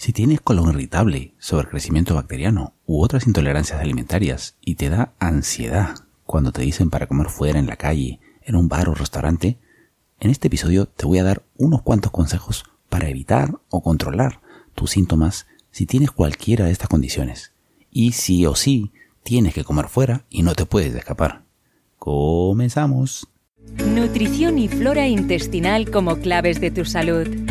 Si tienes colon irritable, sobrecrecimiento bacteriano u otras intolerancias alimentarias y te da ansiedad cuando te dicen para comer fuera en la calle, en un bar o restaurante, en este episodio te voy a dar unos cuantos consejos para evitar o controlar tus síntomas si tienes cualquiera de estas condiciones. Y sí o sí tienes que comer fuera y no te puedes escapar. Comenzamos. Nutrición y flora intestinal como claves de tu salud.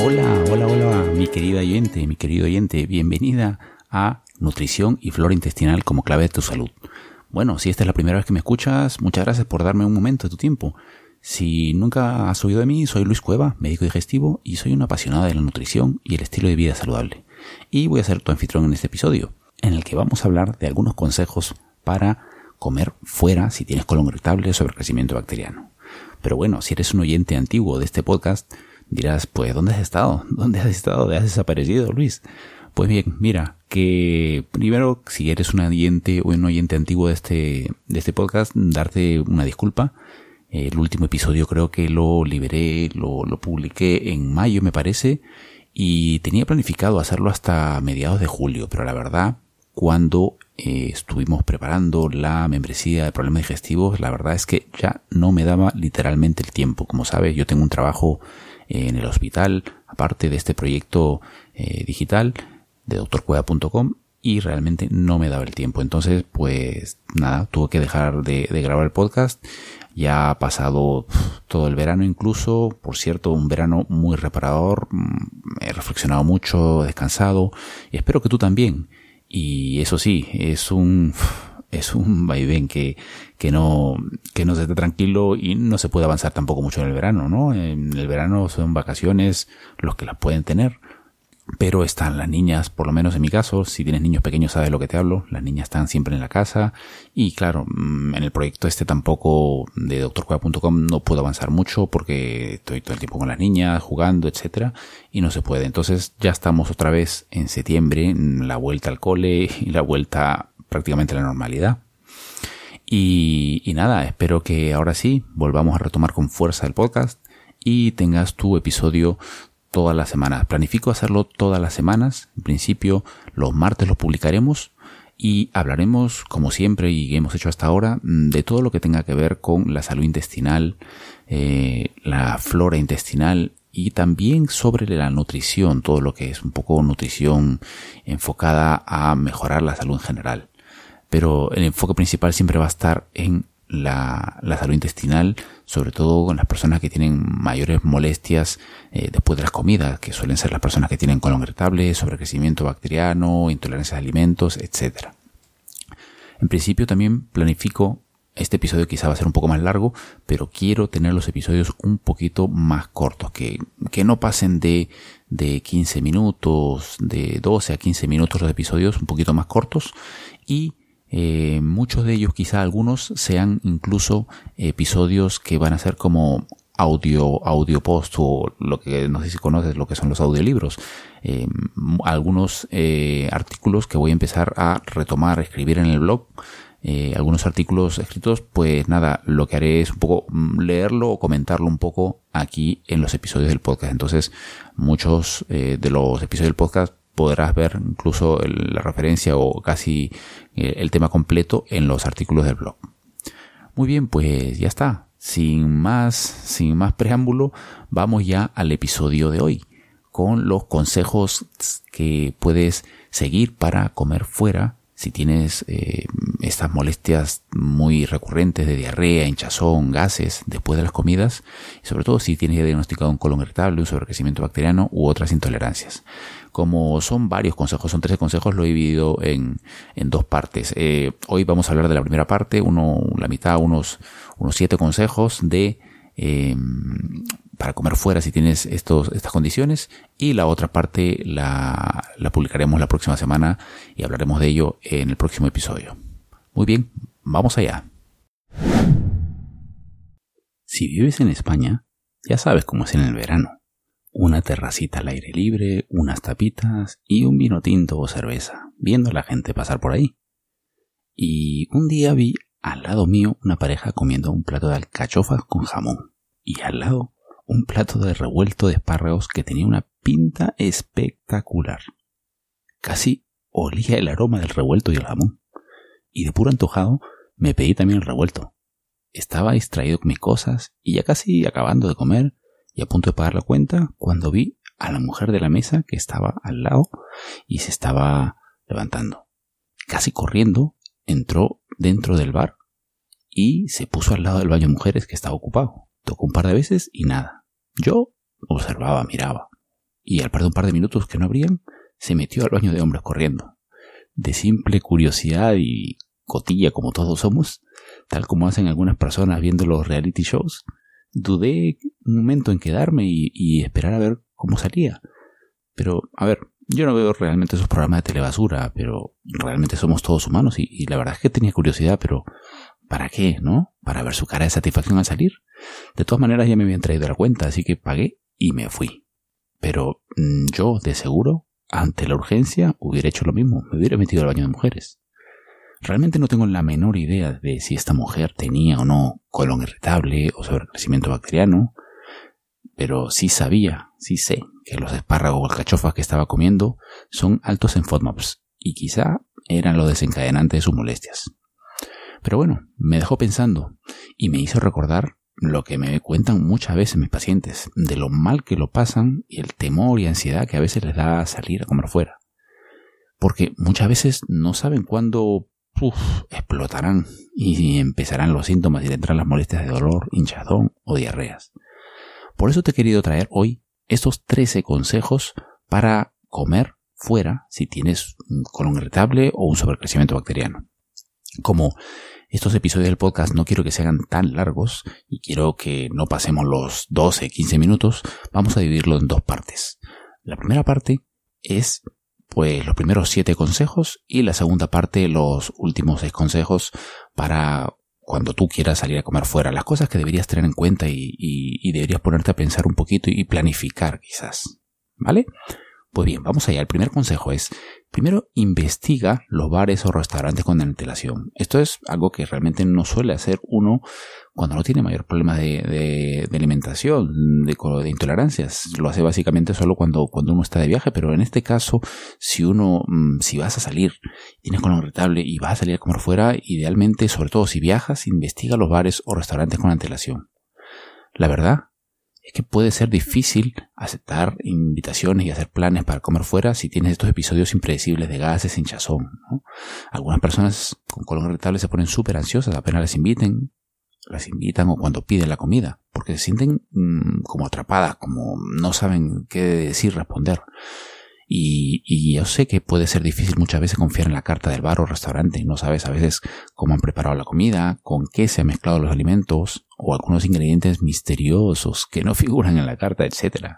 Hola, hola, hola, mi querida oyente, mi querido oyente, bienvenida a Nutrición y Flora Intestinal como clave de tu salud. Bueno, si esta es la primera vez que me escuchas, muchas gracias por darme un momento de tu tiempo. Si nunca has oído de mí, soy Luis Cueva, médico digestivo, y soy un apasionado de la nutrición y el estilo de vida saludable. Y voy a ser tu anfitrión en este episodio, en el que vamos a hablar de algunos consejos para comer fuera si tienes colon irritable sobre crecimiento bacteriano. Pero bueno, si eres un oyente antiguo de este podcast, Dirás, pues, ¿dónde has estado? ¿Dónde has estado? ¿Dónde has desaparecido, Luis? Pues bien, mira, que primero, si eres un oyente o un oyente antiguo de este, de este podcast, darte una disculpa. El último episodio creo que lo liberé, lo, lo publiqué en mayo, me parece, y tenía planificado hacerlo hasta mediados de julio, pero la verdad, cuando eh, estuvimos preparando la membresía de problemas digestivos, la verdad es que ya no me daba literalmente el tiempo. Como sabes, yo tengo un trabajo en el hospital, aparte de este proyecto eh, digital de doctorcueva.com y realmente no me daba el tiempo. Entonces, pues nada, tuve que dejar de, grabar el podcast. Ya ha pasado todo el verano incluso, por cierto, un verano muy reparador. Mm, he reflexionado mucho, descansado y espero que tú también. Y eso sí, es un es un vaivén que, que no, que no se está tranquilo y no se puede avanzar tampoco mucho en el verano, ¿no? En el verano son vacaciones los que las pueden tener, pero están las niñas, por lo menos en mi caso, si tienes niños pequeños sabes lo que te hablo, las niñas están siempre en la casa y claro, mm, en el proyecto este tampoco de doctorcueva.com no puedo avanzar mucho porque estoy todo el tiempo con las niñas, jugando, etcétera, y no se puede. Entonces ya estamos otra vez en septiembre, la vuelta al cole y la vuelta prácticamente la normalidad. Y, y nada, espero que ahora sí volvamos a retomar con fuerza el podcast y tengas tu episodio todas las semanas. Planifico hacerlo todas las semanas. En principio, los martes lo publicaremos y hablaremos, como siempre y hemos hecho hasta ahora, de todo lo que tenga que ver con la salud intestinal, eh, la flora intestinal y también sobre la nutrición, todo lo que es un poco nutrición enfocada a mejorar la salud en general pero el enfoque principal siempre va a estar en la, la salud intestinal, sobre todo con las personas que tienen mayores molestias eh, después de las comidas, que suelen ser las personas que tienen colon irritable, sobrecrecimiento bacteriano, intolerancia a alimentos, etc. En principio también planifico este episodio quizá va a ser un poco más largo, pero quiero tener los episodios un poquito más cortos, que, que no pasen de, de 15 minutos, de 12 a 15 minutos los episodios, un poquito más cortos, y eh, muchos de ellos, quizá algunos, sean incluso episodios que van a ser como audio, audio post o lo que no sé si conoces lo que son los audiolibros. Eh, algunos eh, artículos que voy a empezar a retomar, a escribir en el blog. Eh, algunos artículos escritos, pues nada, lo que haré es un poco mm, leerlo o comentarlo un poco aquí en los episodios del podcast. Entonces, muchos de los episodios del podcast podrás ver incluso la referencia o casi eh, el tema completo en los artículos del blog. Muy bien, pues ya está. Sin más, sin más preámbulo, vamos ya al episodio de hoy con los consejos que puedes seguir para comer fuera si tienes eh, estas molestias muy recurrentes de diarrea, hinchazón, gases después de las comidas, y sobre todo si tienes diagnosticado un colon irritable, un sobrecrecimiento bacteriano u otras intolerancias. Como son varios consejos, son 13 consejos, lo he dividido en, en dos partes. Eh, hoy vamos a hablar de la primera parte, uno, la mitad, unos, unos 7 consejos de eh, para comer fuera si tienes estos, estas condiciones y la otra parte la, publicaremos la próxima semana y hablaremos de ello en el próximo episodio. Muy bien, vamos allá. Si vives en España, ya sabes cómo es en el verano. Una terracita al aire libre, unas tapitas y un vino tinto o cerveza, viendo a la gente pasar por ahí. Y un día vi al lado mío una pareja comiendo un plato de alcachofas con jamón y al lado un plato de revuelto de espárragos que tenía una pinta espectacular. Casi olía el aroma del revuelto y el jamón. Y de puro antojado me pedí también el revuelto. Estaba distraído con mis cosas y ya casi acabando de comer y a punto de pagar la cuenta cuando vi a la mujer de la mesa que estaba al lado y se estaba levantando. Casi corriendo entró dentro del bar y se puso al lado del baño de mujeres que estaba ocupado. Tocó un par de veces y nada. Yo observaba, miraba. Y al par de un par de minutos que no abrían, se metió al baño de hombres corriendo. De simple curiosidad y cotilla como todos somos, tal como hacen algunas personas viendo los reality shows, dudé un momento en quedarme y, esperar a ver cómo salía. Pero, a ver, yo no veo realmente esos programas de telebasura, pero realmente somos todos humanos y, la verdad es que tenía curiosidad, pero ¿para qué, no? ¿Para ver su cara de satisfacción al salir? De todas maneras ya me habían traído la cuenta, así que pagué y me fui. Pero mm, yo, de seguro, ante la urgencia, hubiera hecho lo mismo, me hubiera metido al baño de mujeres. Realmente no tengo la menor idea de si esta mujer tenía o no colon irritable o sobrecrecimiento bacteriano, pero sí sabía, sí sé, que los espárragos o alcachofas que estaba comiendo son altos en FODMAPs y quizá eran los desencadenantes de sus molestias. Pero bueno, me dejó pensando y me hizo recordar lo que me cuentan muchas veces mis pacientes, de lo mal que lo pasan y el temor y ansiedad que a veces les da salir a comer fuera. Porque muchas veces no saben cuándo explotarán y empezarán los síntomas y tendrán las molestias de dolor, hinchazón o diarreas. Por eso te he querido traer hoy estos 13 consejos para comer fuera si tienes un colon irritable o un sobrecrecimiento bacteriano. Como estos episodios del podcast no quiero que se hagan tan largos y quiero que no pasemos los 12, 15 minutos, vamos a dividirlo en dos partes. La primera parte es pues los primeros 7 consejos y la segunda parte los últimos 6 consejos para cuando tú quieras salir a comer fuera, las cosas que deberías tener en cuenta y, y deberías ponerte a pensar un poquito y planificar quizás. ¿Vale? Pues bien, vamos allá. El primer consejo es, primero investiga los bares o restaurantes con antelación. Esto es algo que realmente no suele hacer uno cuando no tiene mayor problema de, alimentación, de, de, intolerancias. Lo hace básicamente solo cuando, cuando uno está de viaje, pero en este caso, si uno, mm, si vas a salir, tienes colon irritable y vas a salir a comer fuera, idealmente, sobre todo si viajas, investiga los bares o restaurantes con antelación. La verdad es que puede ser difícil aceptar invitaciones y hacer planes para comer fuera si tienes estos episodios impredecibles de gases, hinchazón. Algunas personas con colon irritable se ponen súper ansiosas apenas les inviten, las invitan o cuando piden la comida, porque se sienten mm, como atrapadas, como no saben qué decir, responder. Y, yo sé que puede ser difícil muchas veces confiar en la carta del bar o restaurante. No sabes a veces cómo han preparado la comida, con qué se han mezclado los alimentos o algunos ingredientes misteriosos que no figuran en la carta, etc.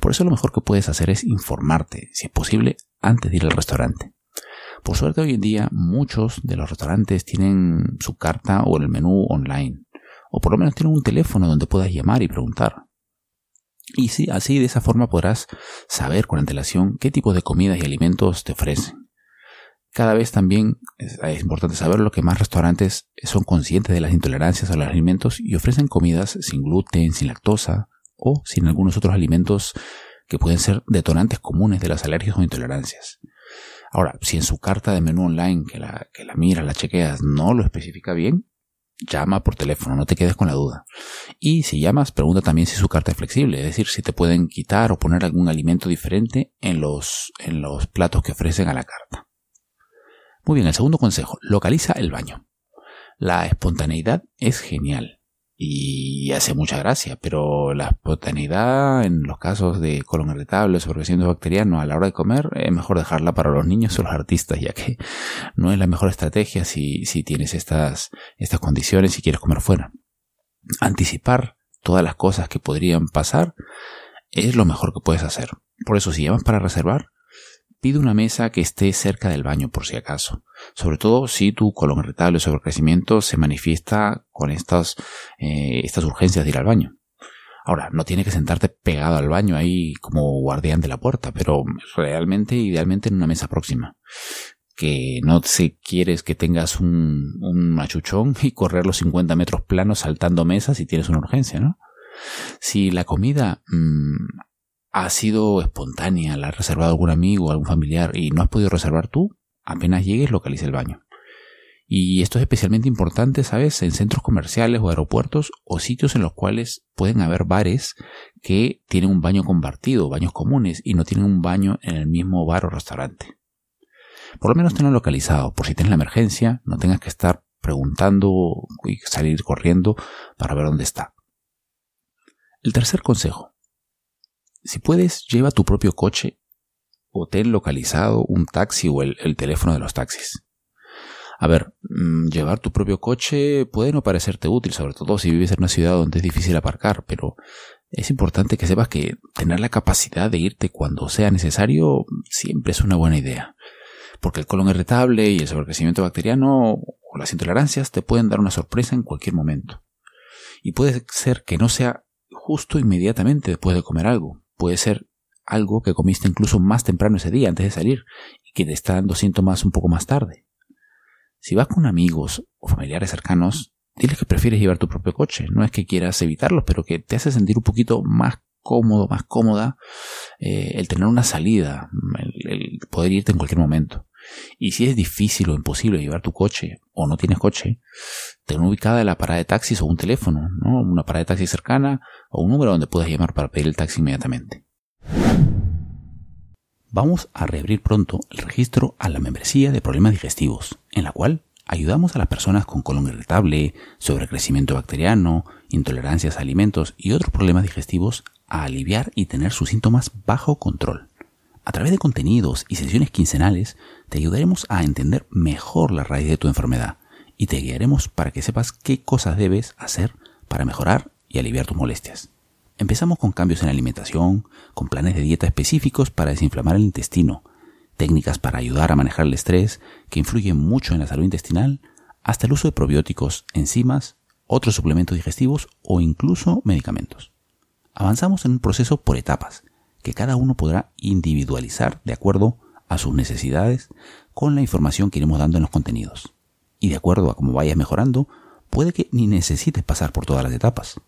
Por eso lo mejor que puedes hacer es informarte, si es posible, antes de ir al restaurante. Por suerte hoy en día muchos de los restaurantes tienen su carta o el menú online, o por lo menos tienen un teléfono donde puedas llamar y preguntar. Y sí, así de esa forma podrás saber con antelación qué tipo de comidas y alimentos te ofrecen. Cada vez también es, importante saber lo que más restaurantes son conscientes de las intolerancias a los alimentos y ofrecen comidas sin gluten, sin lactosa o sin algunos otros alimentos que pueden ser detonantes comunes de las alergias o intolerancias. Ahora, si en su carta de menú online que la, que la miras, la chequeas, no lo especifica bien, llama por teléfono, no te quedes con la duda. Y si llamas, pregunta también si su carta es flexible, es decir, si te pueden quitar o poner algún alimento diferente en los, en los platos que ofrecen a la carta. Muy bien, el segundo consejo, localiza el baño. La espontaneidad es genial y hace mucha gracia, pero la espontaneidad en los casos de colon irritable sobrecrecimiento bacteriano a la hora de comer es mejor dejarla para los niños o los artistas, ya que no es la mejor estrategia si, si tienes estas, estas condiciones y quieres comer fuera. Anticipar todas las cosas que podrían pasar es lo mejor que puedes hacer. Por eso si llamas para reservar, Pide una mesa que esté cerca del baño por si acaso, sobre todo si tu colon irritable o sobrecrecimiento se manifiesta con estas, eh, estas urgencias de ir al baño. Ahora, no tiene que sentarte pegado al baño ahí como guardián de la puerta, pero realmente, idealmente en una mesa próxima. Que no se quieres que tengas un, un machuchón y correr los 50 metros planos saltando mesas si tienes una urgencia, ¿no? Si la comida mm, ha sido espontánea, la ha reservado algún amigo, algún familiar y no has podido reservar tú, apenas llegues localiza el baño. Y esto es especialmente importante, ¿sabes?, en centros comerciales o aeropuertos o sitios en los cuales pueden haber bares que tienen un baño compartido, baños comunes, y no tienen un baño en el mismo bar o restaurante. Por lo menos tenlo localizado, por si tienes la emergencia, no tengas que estar preguntando y salir corriendo para ver dónde está. El tercer consejo, si puedes, lleva tu propio coche o ten localizado un taxi o el, teléfono de los taxis. A ver, mm, llevar tu propio coche puede no parecerte útil, sobre todo si vives en una ciudad donde es difícil aparcar, pero es importante que sepas que tener la capacidad de irte cuando sea necesario siempre es una buena idea. Porque el colon irritable y el sobrecrecimiento bacteriano o las intolerancias te pueden dar una sorpresa en cualquier momento. Y puede ser que no sea justo inmediatamente después de comer algo, puede ser algo que comiste incluso más temprano ese día, antes de salir, y que te está dando síntomas un poco más tarde. Si vas con amigos o familiares cercanos, diles que prefieres llevar tu propio coche. No es que quieras evitarlo, pero que te hace sentir un poquito más cómodo, más cómoda eh, el tener una salida, el, poder irte en cualquier momento. Y si es difícil o imposible llevar tu coche o no tienes coche, ten ubicada la parada de taxis o un teléfono, ¿no? Una parada de taxi cercana o un número donde puedas llamar para pedir el taxi inmediatamente. Vamos a reabrir pronto el registro a la membresía de problemas digestivos, en la cual ayudamos a las personas con colon irritable, sobrecrecimiento bacteriano, intolerancias a alimentos y otros problemas digestivos a aliviar y tener sus síntomas bajo control. A través de contenidos y sesiones quincenales te ayudaremos a entender mejor la raíz de tu enfermedad y te guiaremos para que sepas qué cosas debes hacer para mejorar y aliviar tus molestias. Empezamos con cambios en la alimentación, con planes de dieta específicos para desinflamar el intestino, técnicas para ayudar a manejar el estrés que influyen mucho en la salud intestinal, hasta el uso de probióticos, enzimas, otros suplementos digestivos o incluso medicamentos. Avanzamos en un proceso por etapas, que cada uno podrá individualizar de acuerdo a sus necesidades con la información que iremos dando en los contenidos. Y de acuerdo a cómo vayas mejorando, puede que ni necesites pasar por todas las etapas.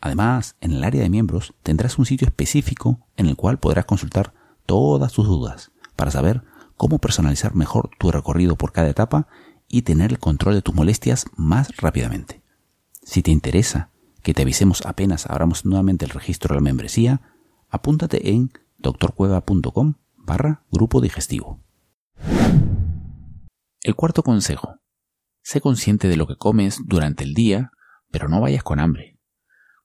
Además, en el área de miembros tendrás un sitio específico en el cual podrás consultar todas tus dudas para saber cómo personalizar mejor tu recorrido por cada etapa y tener el control de tus molestias más rápidamente. Si te interesa que te avisemos apenas abramos nuevamente el registro de la membresía, apúntate en doctorcueva.com barra grupo digestivo. El cuarto consejo. Sé consciente de lo que comes durante el día, pero no vayas con hambre.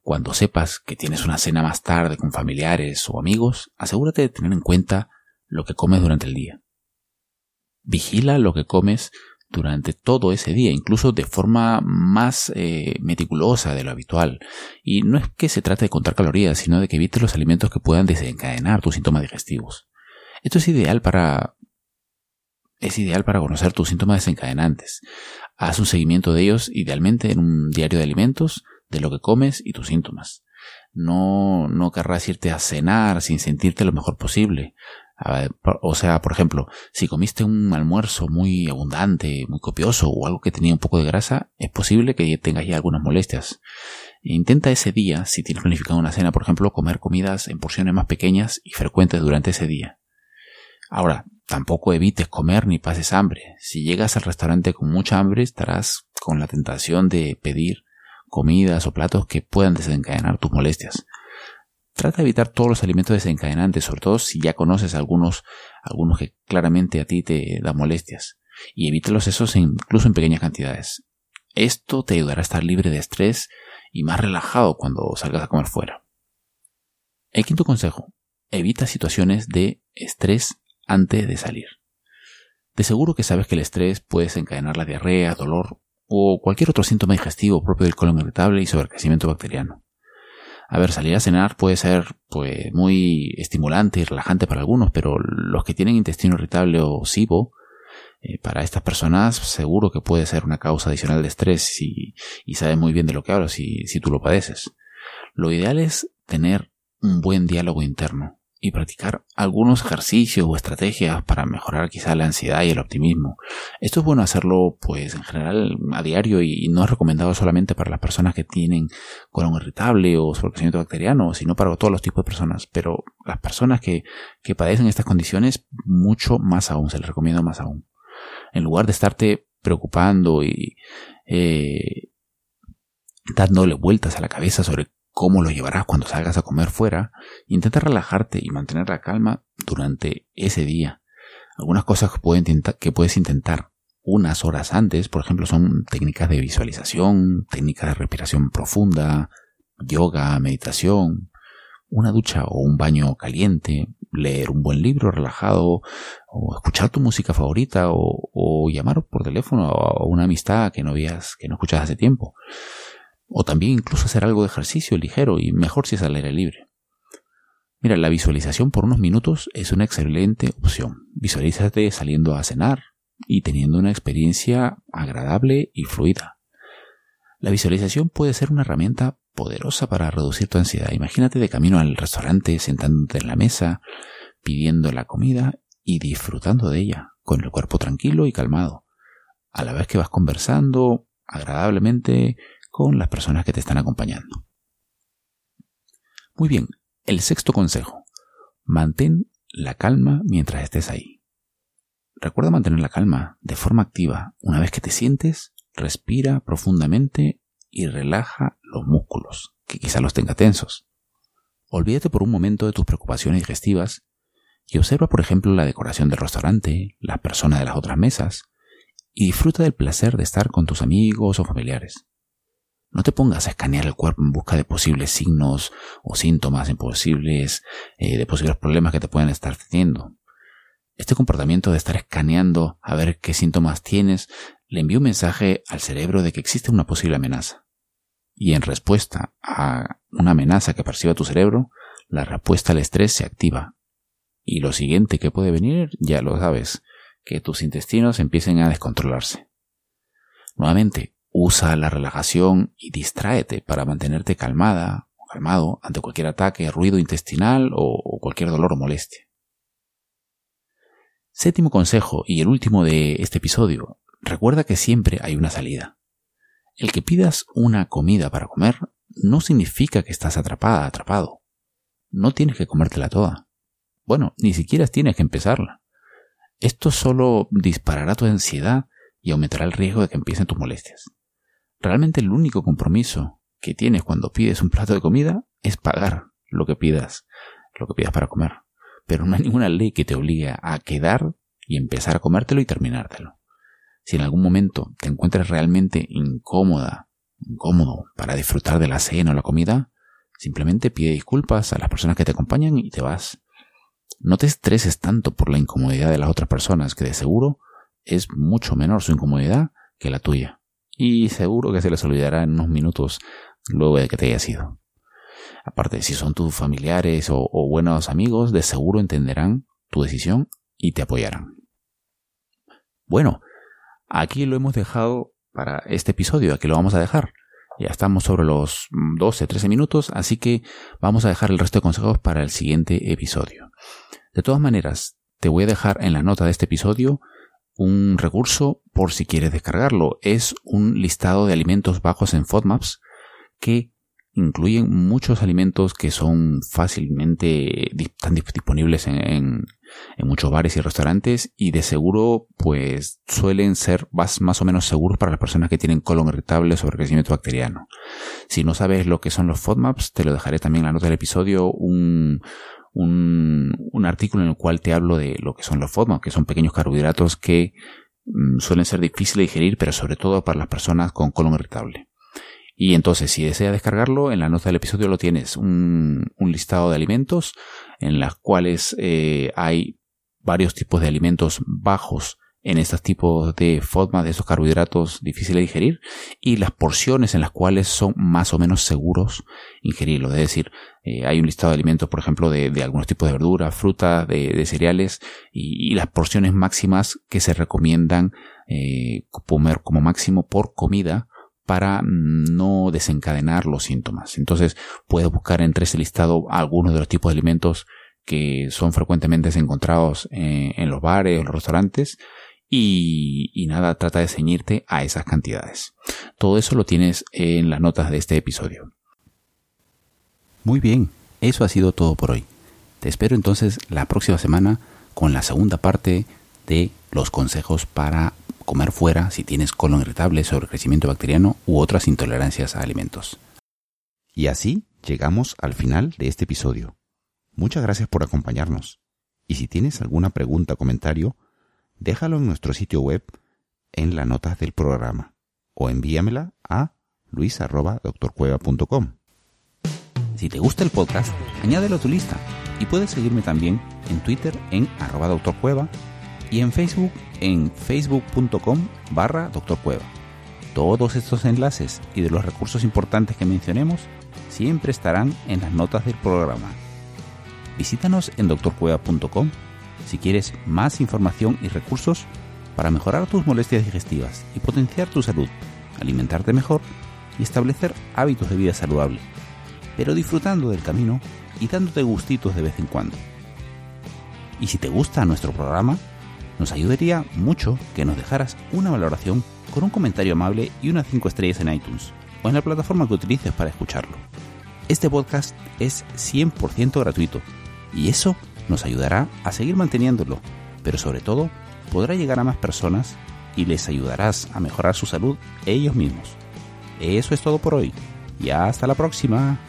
Cuando sepas que tienes una cena más tarde con familiares o amigos, asegúrate de tener en cuenta lo que comes durante el día. Vigila lo que comes durante todo ese día, incluso de forma más eh, meticulosa de lo habitual. Y no es que se trate de contar calorías, sino de que evites los alimentos que puedan desencadenar tus síntomas digestivos. Esto es ideal para es ideal para conocer tus síntomas desencadenantes. Haz un seguimiento de ellos, idealmente en un diario de alimentos, de lo que comes y tus síntomas. No, no querrás irte a cenar sin sentirte lo mejor posible. O sea, por ejemplo, si comiste un almuerzo muy abundante, muy copioso o algo que tenía un poco de grasa, es posible que tengas ya algunas molestias. Intenta ese día, si tienes planificado una cena, por ejemplo, comer comidas en porciones más pequeñas y frecuentes durante ese día. Ahora, tampoco evites comer ni pases hambre. Si llegas al restaurante con mucha hambre, estarás con la tentación de pedir comidas o platos que puedan desencadenar tus molestias. Trata de evitar todos los alimentos desencadenantes, sobre todo si ya conoces algunos, algunos que claramente a ti te dan molestias. y evite los excesos incluso en pequeñas cantidades. Esto te ayudará a estar libre de estrés y más relajado cuando salgas a comer fuera. El quinto consejo, evita situaciones de estrés antes de salir. De seguro que sabes que el estrés puede desencadenar la diarrea, dolor o cualquier otro síntoma digestivo propio del colon irritable y sobrecrecimiento bacteriano. A ver, salir a cenar puede ser pues muy estimulante y relajante para algunos, pero los que tienen intestino irritable o SIBO, eh, para estas personas seguro que puede ser una causa adicional de estrés y, y sabes muy bien de lo que hablo si, si tú lo padeces. Lo ideal es tener un buen diálogo interno y practicar algunos ejercicios o estrategias para mejorar quizá la ansiedad y el optimismo. Esto es bueno hacerlo pues en general a diario y no es recomendado solamente para las personas que tienen colon irritable o sobrecrecimiento bacteriano, sino para todos los tipos de personas. Pero las personas que, que padecen estas condiciones, mucho más aún, se les recomienda más aún. En lugar de estarte preocupando y eh, dándole vueltas a la cabeza sobre cómo lo llevarás cuando salgas a comer fuera, intenta relajarte y mantener la calma durante ese día. Algunas cosas que, puedes intentar unas horas antes, por ejemplo, son técnicas de visualización, técnicas de respiración profunda, yoga, meditación, una ducha o un baño caliente, leer un buen libro relajado, o escuchar tu música favorita, o, llamar por teléfono a una amistad que no que no escuchas hace tiempo. O también incluso hacer algo de ejercicio ligero y mejor si es al aire libre. Mira, la visualización por unos minutos es una excelente opción. Visualízate saliendo a cenar y teniendo una experiencia agradable y fluida. La visualización puede ser una herramienta poderosa para reducir tu ansiedad. Imagínate de camino al restaurante, sentándote en la mesa, pidiendo la comida y disfrutando de ella, con el cuerpo tranquilo y calmado, a la vez que vas conversando agradablemente con las personas que te están acompañando. Muy bien, el sexto consejo. Mantén la calma mientras estés ahí. Recuerda mantener la calma de forma activa. Una vez que te sientes, respira profundamente y relaja los músculos, que quizá los tenga tensos. Olvídate por un momento de tus preocupaciones digestivas y observa, por ejemplo, la decoración del restaurante, las personas de las otras mesas, y disfruta del placer de estar con tus amigos o familiares. No te pongas a escanear el cuerpo en busca de posibles signos o síntomas imposibles, eh, de posibles problemas que te pueden estar teniendo. Este comportamiento de estar escaneando a ver qué síntomas tienes le envía un mensaje al cerebro de que existe una posible amenaza. Y en respuesta a una amenaza que perciba tu cerebro, la respuesta al estrés se activa. Y lo siguiente que puede venir, ya lo sabes, que tus intestinos empiecen a descontrolarse. Nuevamente, Usa la relajación y distráete para mantenerte calmada o calmado ante cualquier ataque, ruido intestinal o, cualquier dolor o molestia. Séptimo consejo y el último de este episodio. Recuerda que siempre hay una salida. El que pidas una comida para comer no significa que estás atrapada, atrapado. No tienes que comértela toda. Bueno, ni siquiera tienes que empezarla. Esto solo disparará tu ansiedad y aumentará el riesgo de que empiecen tus molestias. Realmente el único compromiso que tienes cuando pides un plato de comida es pagar lo que pidas, lo que pidas para comer. Pero no hay ninguna ley que te obligue a quedar y empezar a comértelo y terminártelo. Si en algún momento te encuentras realmente incómoda, incómodo para disfrutar de la cena o la comida, simplemente pide disculpas a las personas que te acompañan y te vas. No te estreses tanto por la incomodidad de las otras personas, que de seguro es mucho menor su incomodidad que la tuya y seguro que se les olvidará en unos minutos luego de que te hayas ido. Aparte, si son tus familiares o, buenos amigos, de seguro entenderán tu decisión y te apoyarán. Bueno, aquí lo hemos dejado para este episodio, aquí lo vamos a dejar. Ya estamos sobre los 12-13 minutos, así que vamos a dejar el resto de consejos para el siguiente episodio. De todas maneras, te voy a dejar en la nota de este episodio un recurso por si quieres descargarlo. Es un listado de alimentos bajos en FODMAPs que incluyen muchos alimentos que son fácilmente están disponibles en, muchos bares y restaurantes y de seguro pues suelen ser más, más o menos seguros para las personas que tienen colon irritable sobre crecimiento bacteriano. Si no sabes lo que son los FODMAPs, te lo dejaré también en la nota del episodio un, un, artículo en el cual te hablo de lo que son los FODMAPs, que son pequeños carbohidratos que mm, suelen ser difíciles de digerir, pero sobre todo para las personas con colon irritable. Y entonces, si desea descargarlo, en la nota del episodio lo tienes un, listado de alimentos en las cuales eh, hay varios tipos de alimentos bajos en estos tipos de FODMAP, de esos carbohidratos difíciles de digerir, y las porciones en las cuales son más o menos seguros ingerirlo. Es decir, eh, hay un listado de alimentos, por ejemplo, de, algunos tipos de verduras, frutas, de, cereales, y, las porciones máximas que se recomiendan eh, comer como máximo por comida para no desencadenar los síntomas. Entonces puedes buscar entre ese listado algunos de los tipos de alimentos que son frecuentemente encontrados eh, en, los bares o los restaurantes y, y, nada, trata de ceñirte a esas cantidades. Todo eso lo tienes en las notas de este episodio. Muy bien, eso ha sido todo por hoy. Te espero entonces la próxima semana con la segunda parte de los consejos para comer fuera si tienes colon irritable, sobrecrecimiento bacteriano u otras intolerancias a alimentos. Y así llegamos al final de este episodio. Muchas gracias por acompañarnos. Y si tienes alguna pregunta o comentario, déjalo en nuestro sitio web en las notas del programa o envíamela a luis.doctorcueva.com. Si te gusta el podcast, añádelo a tu lista y puedes seguirme también en Twitter en arroba doctorcueva y en Facebook en facebook.com barra doctorcueva. Todos estos enlaces y de los recursos importantes que mencionemos siempre estarán en las notas del programa. Visítanos en doctorcueva.com si quieres más información y recursos para mejorar tus molestias digestivas y potenciar tu salud, alimentarte mejor y establecer hábitos de vida saludable, pero disfrutando del camino y dándote gustitos de vez en cuando. Y si te gusta nuestro programa, nos ayudaría mucho que nos dejaras una valoración con un comentario amable y unas 5 estrellas en iTunes o en la plataforma que utilices para escucharlo. Este podcast es 100% gratuito y eso nos ayudará a seguir manteniéndolo, pero sobre todo podrá llegar a más personas y les ayudarás a mejorar su salud ellos mismos. Eso es todo por hoy y hasta la próxima.